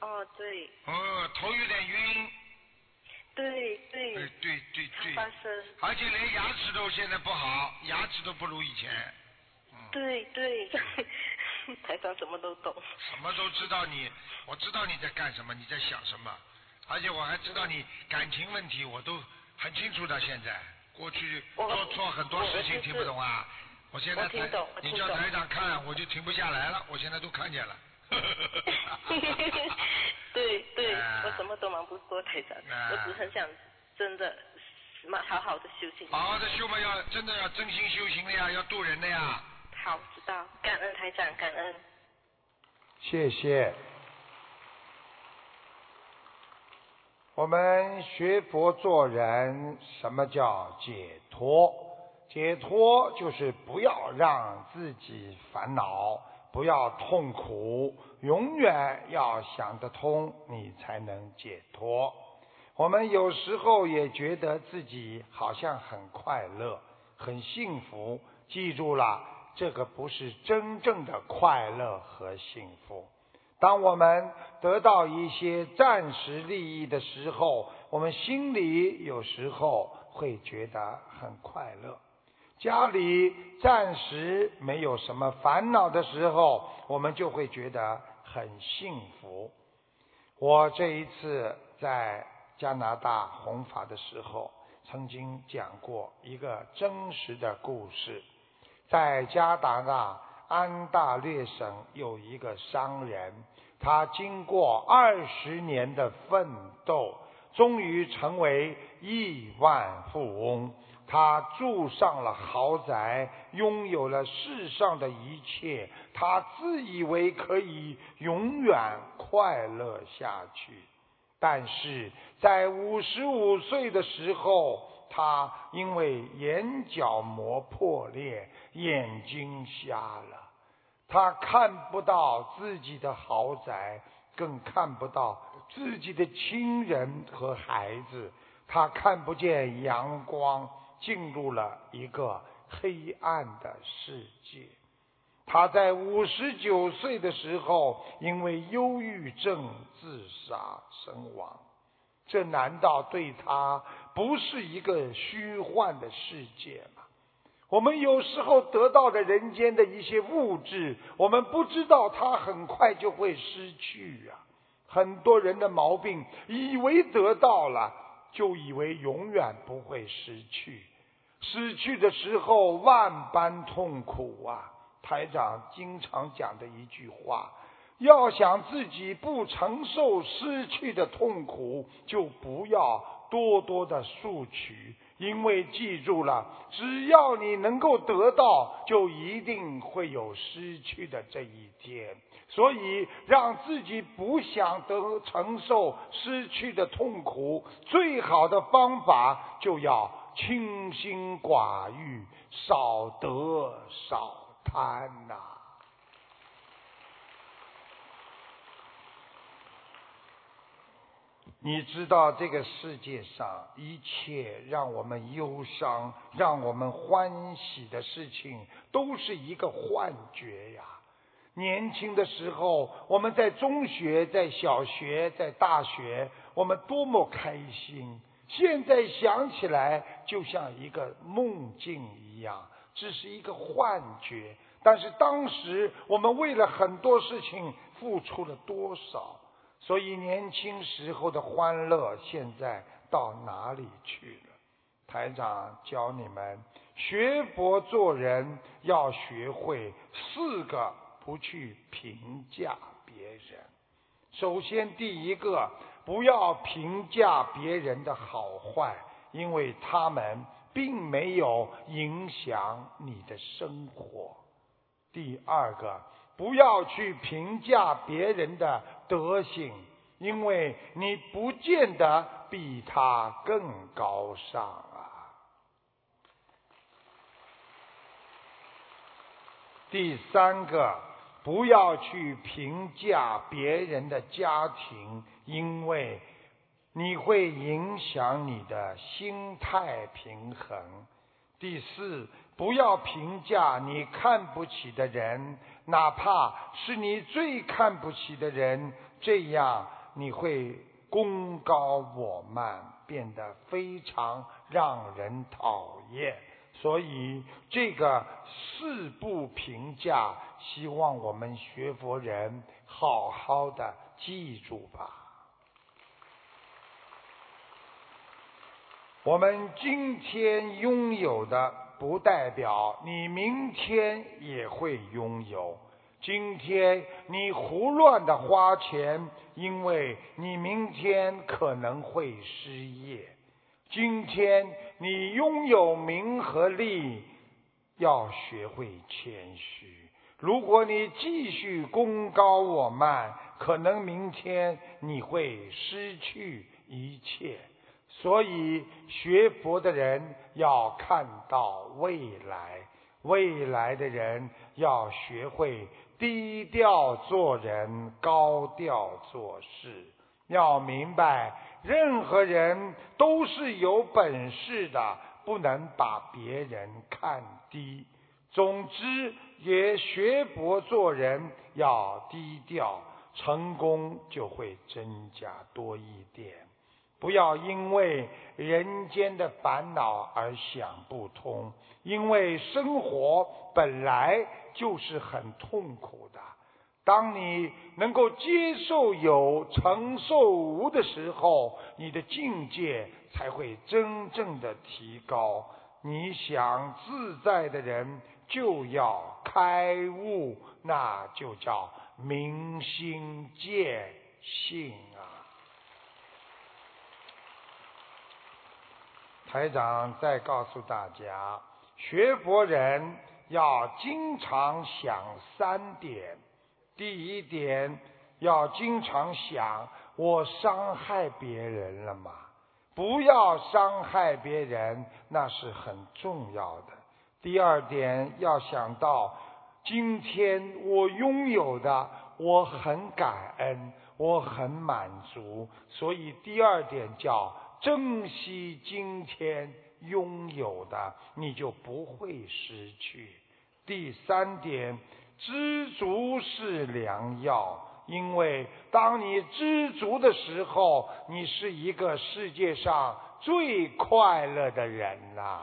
哦，对。哦，头有点晕。对对。对对对对。发生。而且连牙齿都现在不好，牙齿都不如以前。对对。台长什么都懂。什么都知道你，我知道你在干什么，你在想什么。而且我还知道你感情问题，我都很清楚的。现在过去做错很多事情，听不懂啊！我现在台，你叫台长看，我就停不下来了。我现在都看见了。对对，我什么都忙不过台长，我只很想真的嘛好好的修行。好好的修嘛，要真的要真心修行的呀，要渡人的呀。好，知道，感恩台长，感恩。谢谢。我们学佛做人，什么叫解脱？解脱就是不要让自己烦恼，不要痛苦，永远要想得通，你才能解脱。我们有时候也觉得自己好像很快乐、很幸福，记住了，这个不是真正的快乐和幸福。当我们得到一些暂时利益的时候，我们心里有时候会觉得很快乐；家里暂时没有什么烦恼的时候，我们就会觉得很幸福。我这一次在加拿大弘法的时候，曾经讲过一个真实的故事，在加拿大安大略省有一个商人。他经过二十年的奋斗，终于成为亿万富翁。他住上了豪宅，拥有了世上的一切。他自以为可以永远快乐下去，但是在五十五岁的时候，他因为眼角膜破裂，眼睛瞎了。他看不到自己的豪宅，更看不到自己的亲人和孩子。他看不见阳光，进入了一个黑暗的世界。他在五十九岁的时候，因为忧郁症自杀身亡。这难道对他不是一个虚幻的世界吗？我们有时候得到的人间的一些物质，我们不知道它很快就会失去啊。很多人的毛病，以为得到了，就以为永远不会失去。失去的时候万般痛苦啊！台长经常讲的一句话：要想自己不承受失去的痛苦，就不要多多的索取。因为记住了，只要你能够得到，就一定会有失去的这一天。所以，让自己不想得承受失去的痛苦，最好的方法就要清心寡欲，少得少贪呐。你知道这个世界上一切让我们忧伤、让我们欢喜的事情，都是一个幻觉呀。年轻的时候，我们在中学、在小学、在大学，我们多么开心！现在想起来，就像一个梦境一样，只是一个幻觉。但是当时，我们为了很多事情付出了多少？所以年轻时候的欢乐，现在到哪里去了？台长教你们学佛做人，要学会四个不去评价别人。首先，第一个，不要评价别人的好坏，因为他们并没有影响你的生活。第二个。不要去评价别人的德行，因为你不见得比他更高尚啊。第三个，不要去评价别人的家庭，因为你会影响你的心态平衡。第四，不要评价你看不起的人。哪怕是你最看不起的人，这样你会功高我慢，变得非常让人讨厌。所以这个四不评价，希望我们学佛人好好的记住吧。我们今天拥有的。不代表你明天也会拥有。今天你胡乱的花钱，因为你明天可能会失业。今天你拥有名和利，要学会谦虚。如果你继续功高我慢，可能明天你会失去一切。所以学佛的人要看到未来，未来的人要学会低调做人，高调做事。要明白，任何人都是有本事的，不能把别人看低。总之，也学佛做人要低调，成功就会增加多一点。不要因为人间的烦恼而想不通，因为生活本来就是很痛苦的。当你能够接受有、承受无的时候，你的境界才会真正的提高。你想自在的人。就要开悟，那就叫明心见性啊！台长再告诉大家，学佛人要经常想三点：第一点，要经常想我伤害别人了吗？不要伤害别人，那是很重要的。第二点要想到，今天我拥有的，我很感恩，我很满足，所以第二点叫珍惜今天拥有的，你就不会失去。第三点，知足是良药，因为当你知足的时候，你是一个世界上最快乐的人呐。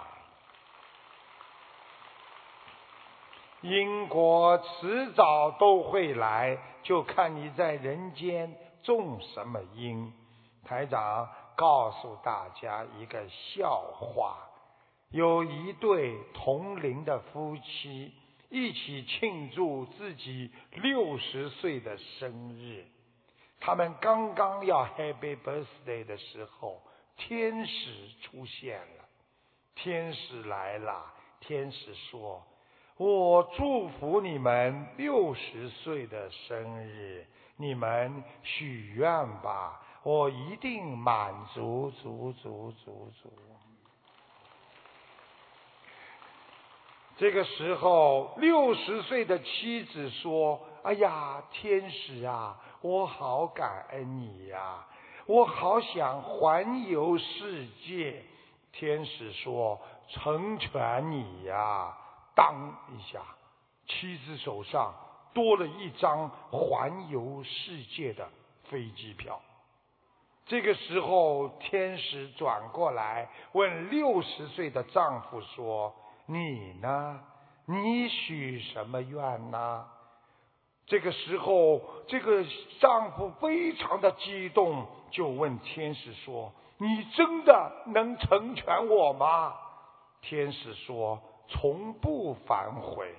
因果迟早都会来，就看你在人间种什么因。台长告诉大家一个笑话：有一对同龄的夫妻一起庆祝自己六十岁的生日。他们刚刚要 Happy Birthday 的时候，天使出现了。天使来了，天使说。我祝福你们六十岁的生日，你们许愿吧，我一定满足足足足足。这个时候，六十岁的妻子说：“哎呀，天使啊，我好感恩你呀，我好想环游世界。”天使说：“成全你呀。”当一下，妻子手上多了一张环游世界的飞机票。这个时候，天使转过来问六十岁的丈夫说：“你呢？你许什么愿呢？”这个时候，这个丈夫非常的激动，就问天使说：“你真的能成全我吗？”天使说。从不反悔，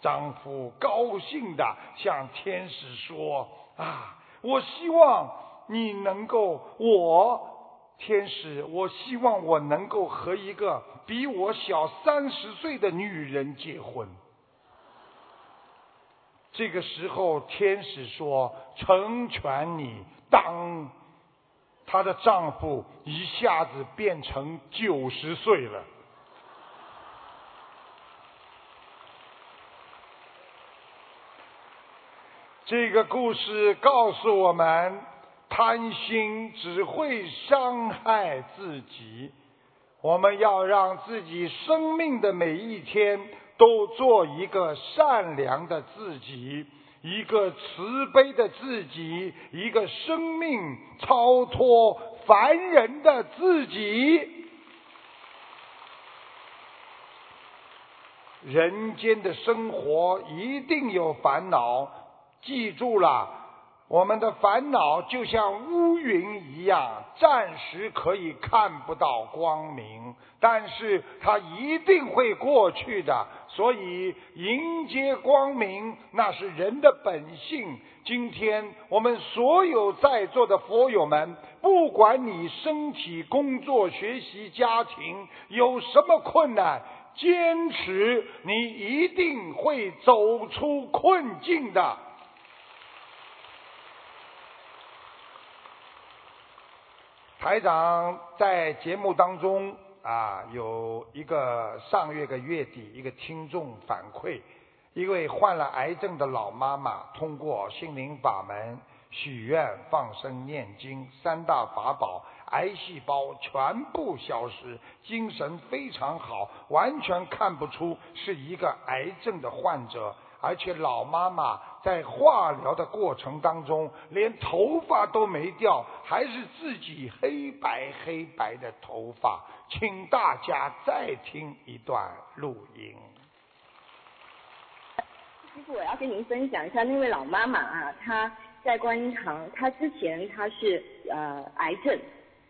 丈夫高兴的向天使说：“啊，我希望你能够，我天使，我希望我能够和一个比我小三十岁的女人结婚。”这个时候，天使说：“成全你。”当她的丈夫一下子变成九十岁了。这个故事告诉我们，贪心只会伤害自己。我们要让自己生命的每一天都做一个善良的自己，一个慈悲的自己，一个生命超脱凡人的自己。人间的生活一定有烦恼。记住了，我们的烦恼就像乌云一样，暂时可以看不到光明，但是它一定会过去的。所以迎接光明，那是人的本性。今天我们所有在座的佛友们，不管你身体、工作、学习、家庭有什么困难，坚持，你一定会走出困境的。台长在节目当中啊，有一个上月个月底一个听众反馈，一位患了癌症的老妈妈，通过心灵法门许愿、放生、念经三大法宝，癌细胞全部消失，精神非常好，完全看不出是一个癌症的患者。而且老妈妈在化疗的过程当中，连头发都没掉，还是自己黑白黑白的头发。请大家再听一段录音。其实，我要跟您分享一下那位老妈妈啊，她在观音堂，她之前她是呃癌症，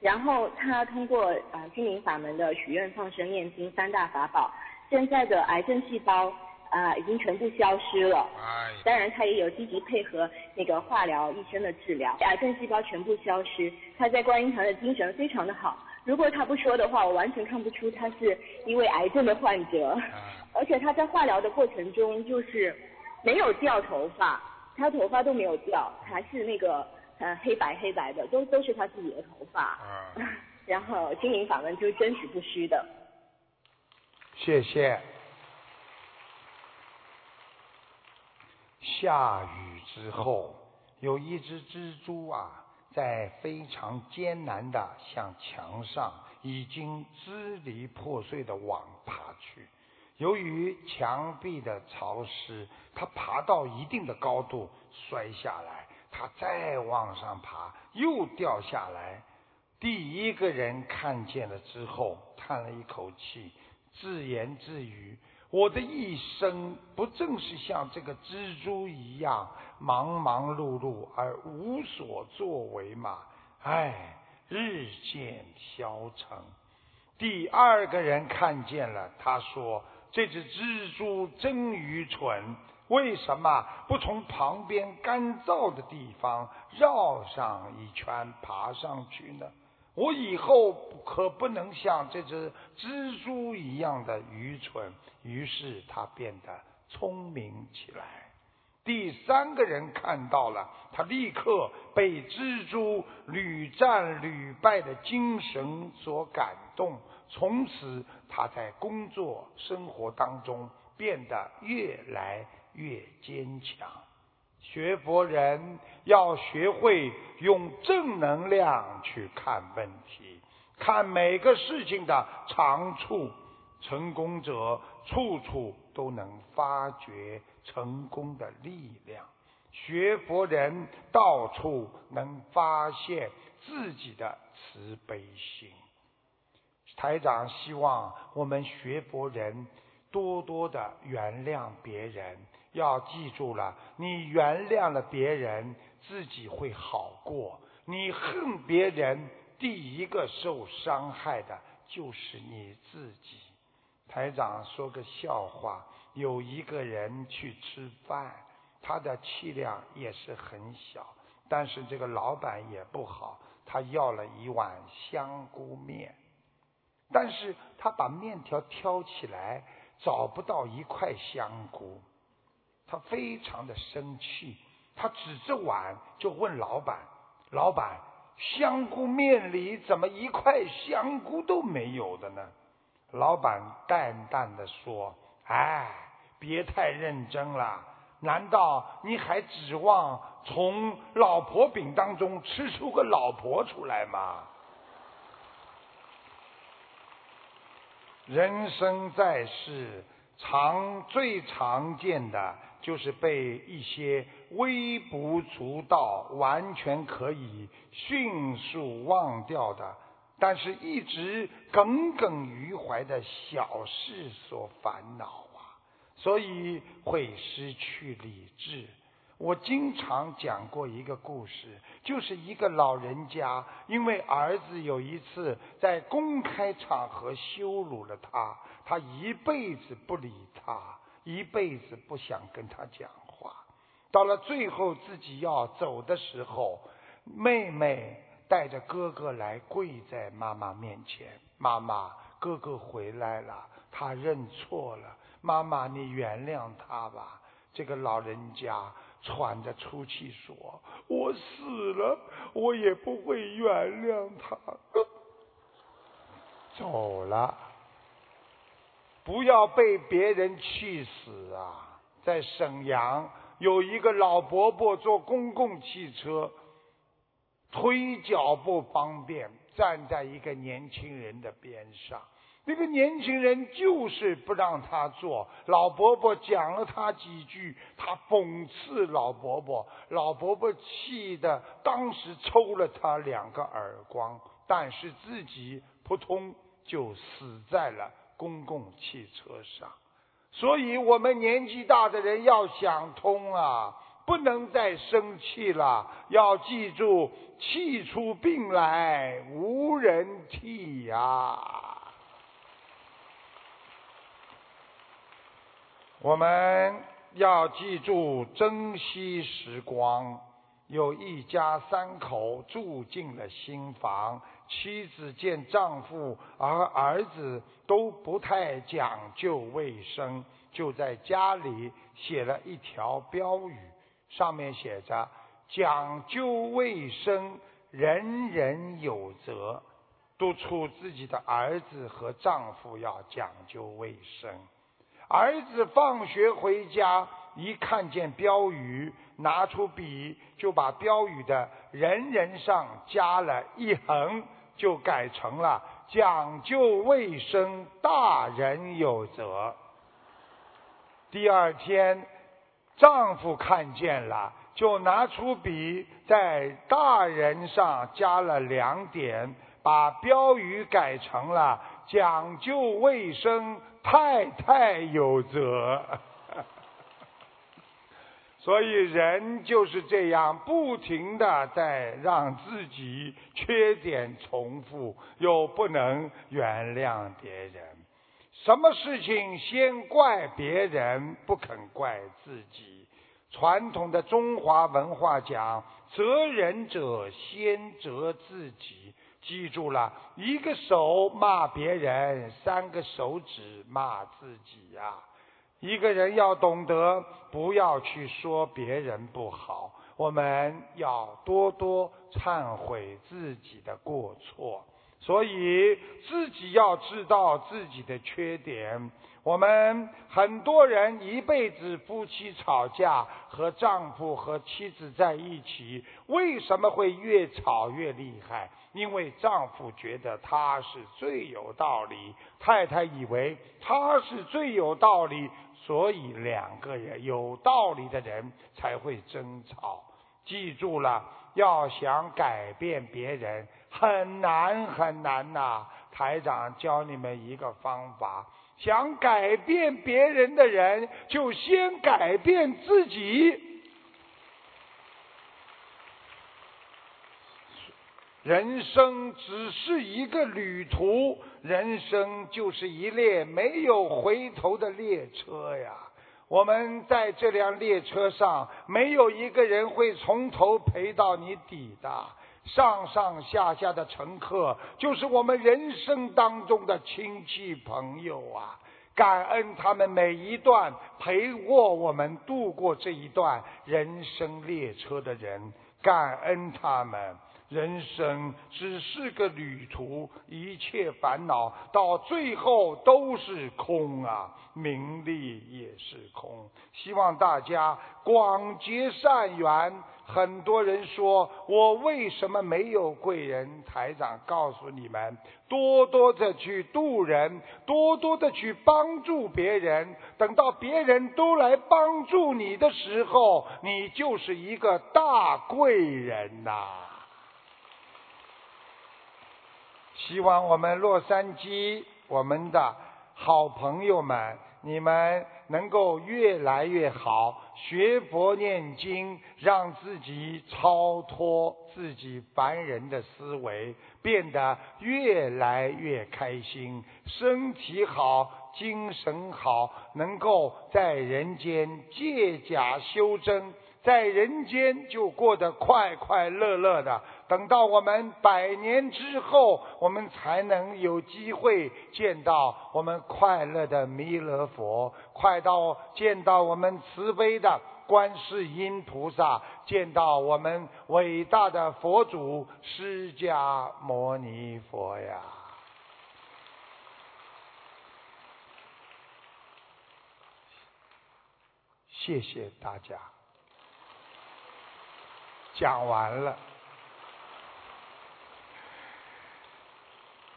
然后她通过呃心灵法门的许愿、放生、念经三大法宝，现在的癌症细胞。啊，已经全部消失了。当然，他也有积极配合那个化疗医生的治疗，癌症细胞全部消失。他在观音堂的精神非常的好。如果他不说的话，我完全看不出他是一位癌症的患者。而且他在化疗的过程中，就是没有掉头发，他头发都没有掉，还是那个呃黑白黑白的，都都是他自己的头发。然后心灵法门就是真实不虚的。谢谢。下雨之后，有一只蜘蛛啊，在非常艰难的向墙上已经支离破碎的网爬去。由于墙壁的潮湿，它爬到一定的高度摔下来，它再往上爬又掉下来。第一个人看见了之后，叹了一口气，自言自语。我的一生不正是像这个蜘蛛一样忙忙碌碌而无所作为吗？唉，日渐消沉。第二个人看见了，他说：“这只蜘蛛真愚蠢，为什么不从旁边干燥的地方绕上一圈爬上去呢？”我以后可不能像这只蜘蛛一样的愚蠢。于是他变得聪明起来。第三个人看到了，他立刻被蜘蛛屡战屡败的精神所感动。从此，他在工作生活当中变得越来越坚强。学佛人要学会用正能量去看问题，看每个事情的长处。成功者处处都能发掘成功的力量，学佛人到处能发现自己的慈悲心。台长希望我们学佛人多多的原谅别人。要记住了，你原谅了别人，自己会好过。你恨别人，第一个受伤害的就是你自己。台长说个笑话：有一个人去吃饭，他的气量也是很小，但是这个老板也不好，他要了一碗香菇面，但是他把面条挑起来，找不到一块香菇。他非常的生气，他指着碗就问老板：“老板，香菇面里怎么一块香菇都没有的呢？”老板淡淡的说：“哎，别太认真了，难道你还指望从老婆饼当中吃出个老婆出来吗？”人生在世，常最常见的。就是被一些微不足道、完全可以迅速忘掉的，但是一直耿耿于怀的小事所烦恼啊，所以会失去理智。我经常讲过一个故事，就是一个老人家因为儿子有一次在公开场合羞辱了他，他一辈子不理他。一辈子不想跟他讲话，到了最后自己要走的时候，妹妹带着哥哥来跪在妈妈面前，妈妈，哥哥回来了，他认错了，妈妈，你原谅他吧。这个老人家喘着粗气说：“我死了，我也不会原谅他。”走了，不要被别人气死啊！在沈阳有一个老伯伯坐公共汽车，腿脚不方便，站在一个年轻人的边上。那个年轻人就是不让他坐，老伯伯讲了他几句，他讽刺老伯伯，老伯伯气得当时抽了他两个耳光，但是自己扑通就死在了公共汽车上。所以我们年纪大的人要想通啊，不能再生气了，要记住，气出病来无人替呀。我们要记住珍惜时光。有一家三口住进了新房，妻子见丈夫而儿子都不太讲究卫生，就在家里写了一条标语，上面写着“讲究卫生，人人有责”，督促自己的儿子和丈夫要讲究卫生。儿子放学回家，一看见标语，拿出笔就把标语的“人人”上加了一横，就改成了“讲究卫生，大人有责”。第二天，丈夫看见了，就拿出笔在“大人”上加了两点，把标语改成了“讲究卫生”。太太有责，所以人就是这样，不停的在让自己缺点重复，又不能原谅别人。什么事情先怪别人，不肯怪自己。传统的中华文化讲，责人者先责自己。记住了，一个手骂别人，三个手指骂自己呀。一个人要懂得，不要去说别人不好，我们要多多忏悔自己的过错。所以自己要知道自己的缺点。我们很多人一辈子夫妻吵架，和丈夫和妻子在一起，为什么会越吵越厉害？因为丈夫觉得他是最有道理，太太以为他是最有道理，所以两个人有道理的人才会争吵。记住了，要想改变别人，很难很难呐。台长教你们一个方法：想改变别人的人，就先改变自己。人生只是一个旅途，人生就是一列没有回头的列车呀。我们在这辆列车上，没有一个人会从头陪到你底的。上上下下的乘客，就是我们人生当中的亲戚朋友啊。感恩他们每一段陪过我们度过这一段人生列车的人，感恩他们。人生只是个旅途，一切烦恼到最后都是空啊，名利也是空。希望大家广结善缘。很多人说我为什么没有贵人？台长告诉你们：多多的去度人，多多的去帮助别人。等到别人都来帮助你的时候，你就是一个大贵人呐。希望我们洛杉矶，我们的好朋友们，你们能够越来越好，学佛念经，让自己超脱自己凡人的思维，变得越来越开心，身体好，精神好，能够在人间借假修真。在人间就过得快快乐乐的。等到我们百年之后，我们才能有机会见到我们快乐的弥勒佛，快到见到我们慈悲的观世音菩萨，见到我们伟大的佛祖释迦牟尼佛呀！谢谢大家，讲完了。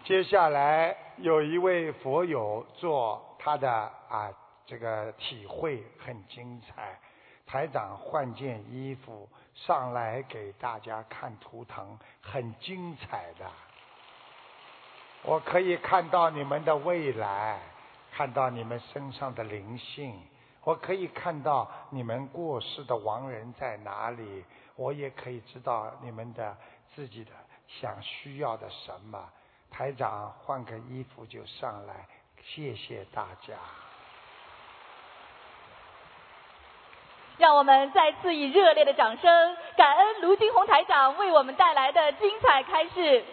接下来有一位佛友做他的啊这个体会很精彩，台长换件衣服上来给大家看图腾，很精彩的。我可以看到你们的未来，看到你们身上的灵性，我可以看到你们过世的亡人在哪里，我也可以知道你们的自己的想需要的什么。台长换个衣服就上来，谢谢大家。让我们再次以热烈的掌声，感恩卢金红台长为我们带来的精彩开示。